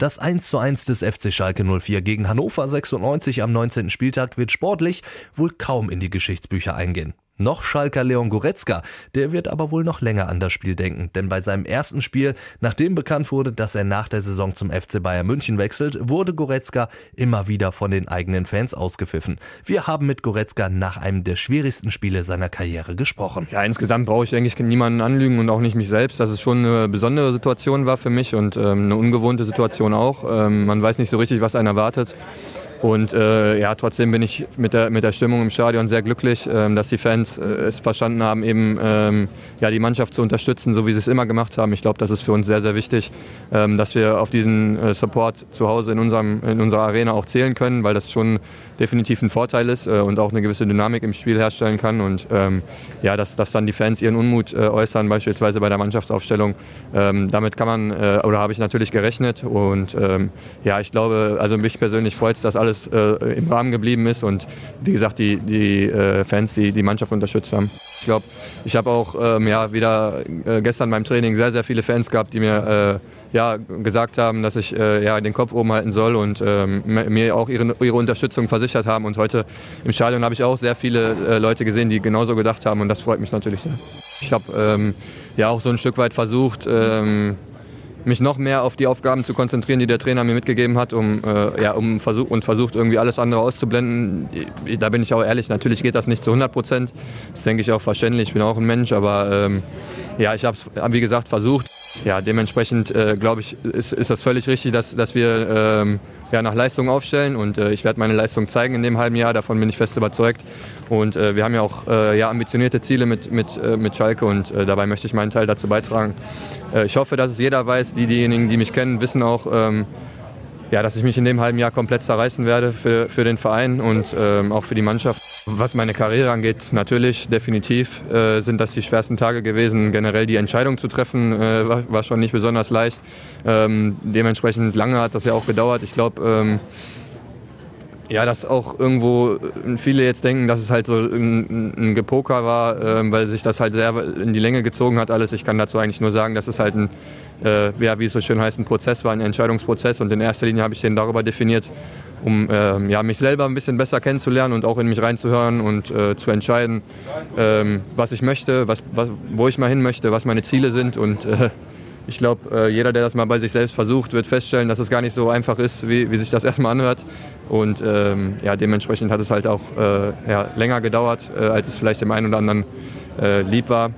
Das 1:1 des FC Schalke 04 gegen Hannover 96 am 19. Spieltag wird sportlich wohl kaum in die Geschichtsbücher eingehen. Noch Schalker Leon Goretzka, der wird aber wohl noch länger an das Spiel denken, denn bei seinem ersten Spiel, nachdem bekannt wurde, dass er nach der Saison zum FC Bayern München wechselt, wurde Goretzka immer wieder von den eigenen Fans ausgepfiffen. Wir haben mit Goretzka nach einem der schwierigsten Spiele seiner Karriere gesprochen. Ja, insgesamt brauche ich eigentlich niemanden anlügen und auch nicht mich selbst, dass es schon eine besondere Situation war für mich und ähm, eine ungewohnte Situation auch. Ähm, man weiß nicht so richtig, was einen erwartet. Und äh, ja, trotzdem bin ich mit der, mit der Stimmung im Stadion sehr glücklich, ähm, dass die Fans äh, es verstanden haben, eben ähm, ja, die Mannschaft zu unterstützen, so wie sie es immer gemacht haben. Ich glaube, das ist für uns sehr, sehr wichtig, ähm, dass wir auf diesen äh, Support zu Hause in, unserem, in unserer Arena auch zählen können, weil das schon definitiv ein Vorteil ist äh, und auch eine gewisse Dynamik im Spiel herstellen kann. Und ähm, ja, dass, dass dann die Fans ihren Unmut äh, äußern, beispielsweise bei der Mannschaftsaufstellung, ähm, damit kann man äh, oder habe ich natürlich gerechnet. Und ähm, ja, ich glaube, also mich persönlich freut es, dass alles alles äh, im Rahmen geblieben ist und wie gesagt die, die äh, Fans, die die Mannschaft unterstützt haben. Ich glaube, ich habe auch ähm, ja, wieder äh, gestern beim Training sehr, sehr viele Fans gehabt, die mir äh, ja, gesagt haben, dass ich äh, ja, den Kopf oben halten soll und ähm, mir auch ihre, ihre Unterstützung versichert haben. Und heute im Stadion habe ich auch sehr viele äh, Leute gesehen, die genauso gedacht haben und das freut mich natürlich sehr. Ich habe ähm, ja auch so ein Stück weit versucht, ähm, mich noch mehr auf die Aufgaben zu konzentrieren, die der Trainer mir mitgegeben hat, um, äh, ja, um versuch, und versucht irgendwie alles andere auszublenden. Da bin ich auch ehrlich, natürlich geht das nicht zu 100 Prozent. Das denke ich auch verständlich, ich bin auch ein Mensch, aber ähm, ja, ich habe es, wie gesagt, versucht. Ja, dementsprechend äh, glaube ich, ist, ist das völlig richtig, dass, dass wir ähm, ja, nach Leistung aufstellen und äh, ich werde meine Leistung zeigen in dem halben Jahr, davon bin ich fest überzeugt. Und äh, wir haben ja auch äh, ja, ambitionierte Ziele mit, mit, äh, mit Schalke und äh, dabei möchte ich meinen Teil dazu beitragen. Ich hoffe, dass es jeder weiß, die, diejenigen, die mich kennen, wissen auch, ähm, ja, dass ich mich in dem halben Jahr komplett zerreißen werde für, für den Verein und ähm, auch für die Mannschaft. Was meine Karriere angeht, natürlich, definitiv äh, sind das die schwersten Tage gewesen. Generell die Entscheidung zu treffen, äh, war, war, schon nicht besonders leicht. Ähm, dementsprechend lange hat das ja auch gedauert. Ich glaube, ähm, ja, dass auch irgendwo viele jetzt denken, dass es halt so ein, ein Gepoker war, äh, weil sich das halt sehr in die Länge gezogen hat alles. Ich kann dazu eigentlich nur sagen, dass es halt ein äh, ja, wie es so schön heißt, ein Prozess war, ein Entscheidungsprozess. Und in erster Linie habe ich den darüber definiert, um äh, ja, mich selber ein bisschen besser kennenzulernen und auch in mich reinzuhören und äh, zu entscheiden, ähm, was ich möchte, was, was, wo ich mal hin möchte, was meine Ziele sind. Und äh, ich glaube, äh, jeder, der das mal bei sich selbst versucht, wird feststellen, dass es gar nicht so einfach ist, wie, wie sich das erstmal anhört. Und ähm, ja, dementsprechend hat es halt auch äh, ja, länger gedauert, als es vielleicht dem einen oder anderen lieb war.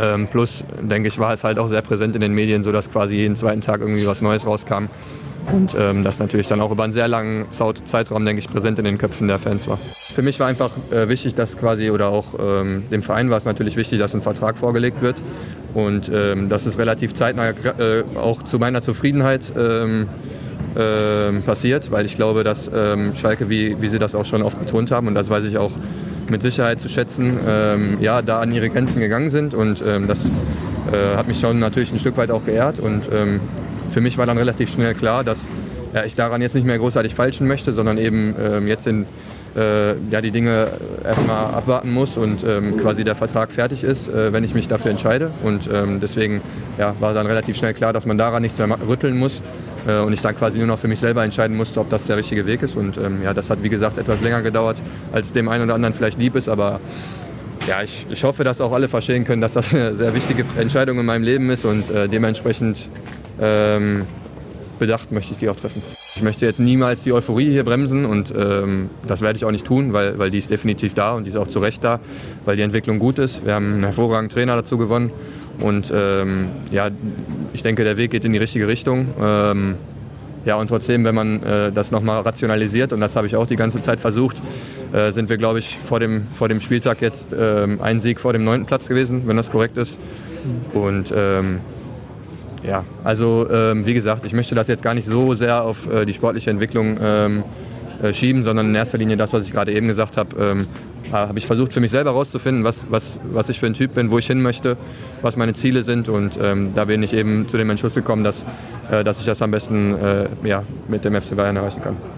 Ähm, plus, denke ich, war es halt auch sehr präsent in den Medien, sodass quasi jeden zweiten Tag irgendwie was Neues rauskam. Und ähm, das natürlich dann auch über einen sehr langen Zeitraum, denke ich, präsent in den Köpfen der Fans war. Für mich war einfach äh, wichtig, dass quasi, oder auch ähm, dem Verein war es natürlich wichtig, dass ein Vertrag vorgelegt wird. Und ähm, das ist relativ zeitnah äh, auch zu meiner Zufriedenheit ähm, äh, passiert, weil ich glaube, dass ähm, Schalke, wie, wie Sie das auch schon oft betont haben, und das weiß ich auch mit Sicherheit zu schätzen, ähm, ja, da an ihre Grenzen gegangen sind. Und ähm, das äh, hat mich schon natürlich ein Stück weit auch geehrt. Und ähm, für mich war dann relativ schnell klar, dass ja, ich daran jetzt nicht mehr großartig falschen möchte, sondern eben ähm, jetzt in, äh, ja, die Dinge erstmal abwarten muss und ähm, quasi der Vertrag fertig ist, äh, wenn ich mich dafür entscheide. Und ähm, deswegen ja, war dann relativ schnell klar, dass man daran nichts mehr rütteln muss äh, und ich dann quasi nur noch für mich selber entscheiden musste, ob das der richtige Weg ist. Und ähm, ja, das hat wie gesagt etwas länger gedauert, als dem einen oder anderen vielleicht lieb ist, aber ja, ich, ich hoffe, dass auch alle verstehen können, dass das eine sehr wichtige Entscheidung in meinem Leben ist und äh, dementsprechend ähm, bedacht möchte ich die auch treffen. Ich möchte jetzt niemals die Euphorie hier bremsen und ähm, das werde ich auch nicht tun, weil, weil die ist definitiv da und die ist auch zu Recht da, weil die Entwicklung gut ist. Wir haben einen hervorragenden Trainer dazu gewonnen und ähm, ja, ich denke, der Weg geht in die richtige Richtung. Ähm, ja, und trotzdem, wenn man äh, das nochmal rationalisiert, und das habe ich auch die ganze Zeit versucht, äh, sind wir, glaube ich, vor dem, vor dem Spieltag jetzt äh, ein Sieg vor dem neunten Platz gewesen, wenn das korrekt ist. Und ähm, ja, also ähm, wie gesagt, ich möchte das jetzt gar nicht so sehr auf äh, die sportliche Entwicklung ähm, äh, schieben, sondern in erster Linie das, was ich gerade eben gesagt habe, ähm, habe ich versucht für mich selber herauszufinden, was, was, was ich für ein Typ bin, wo ich hin möchte, was meine Ziele sind und ähm, da bin ich eben zu dem Entschluss gekommen, dass, äh, dass ich das am besten äh, ja, mit dem FC Bayern erreichen kann.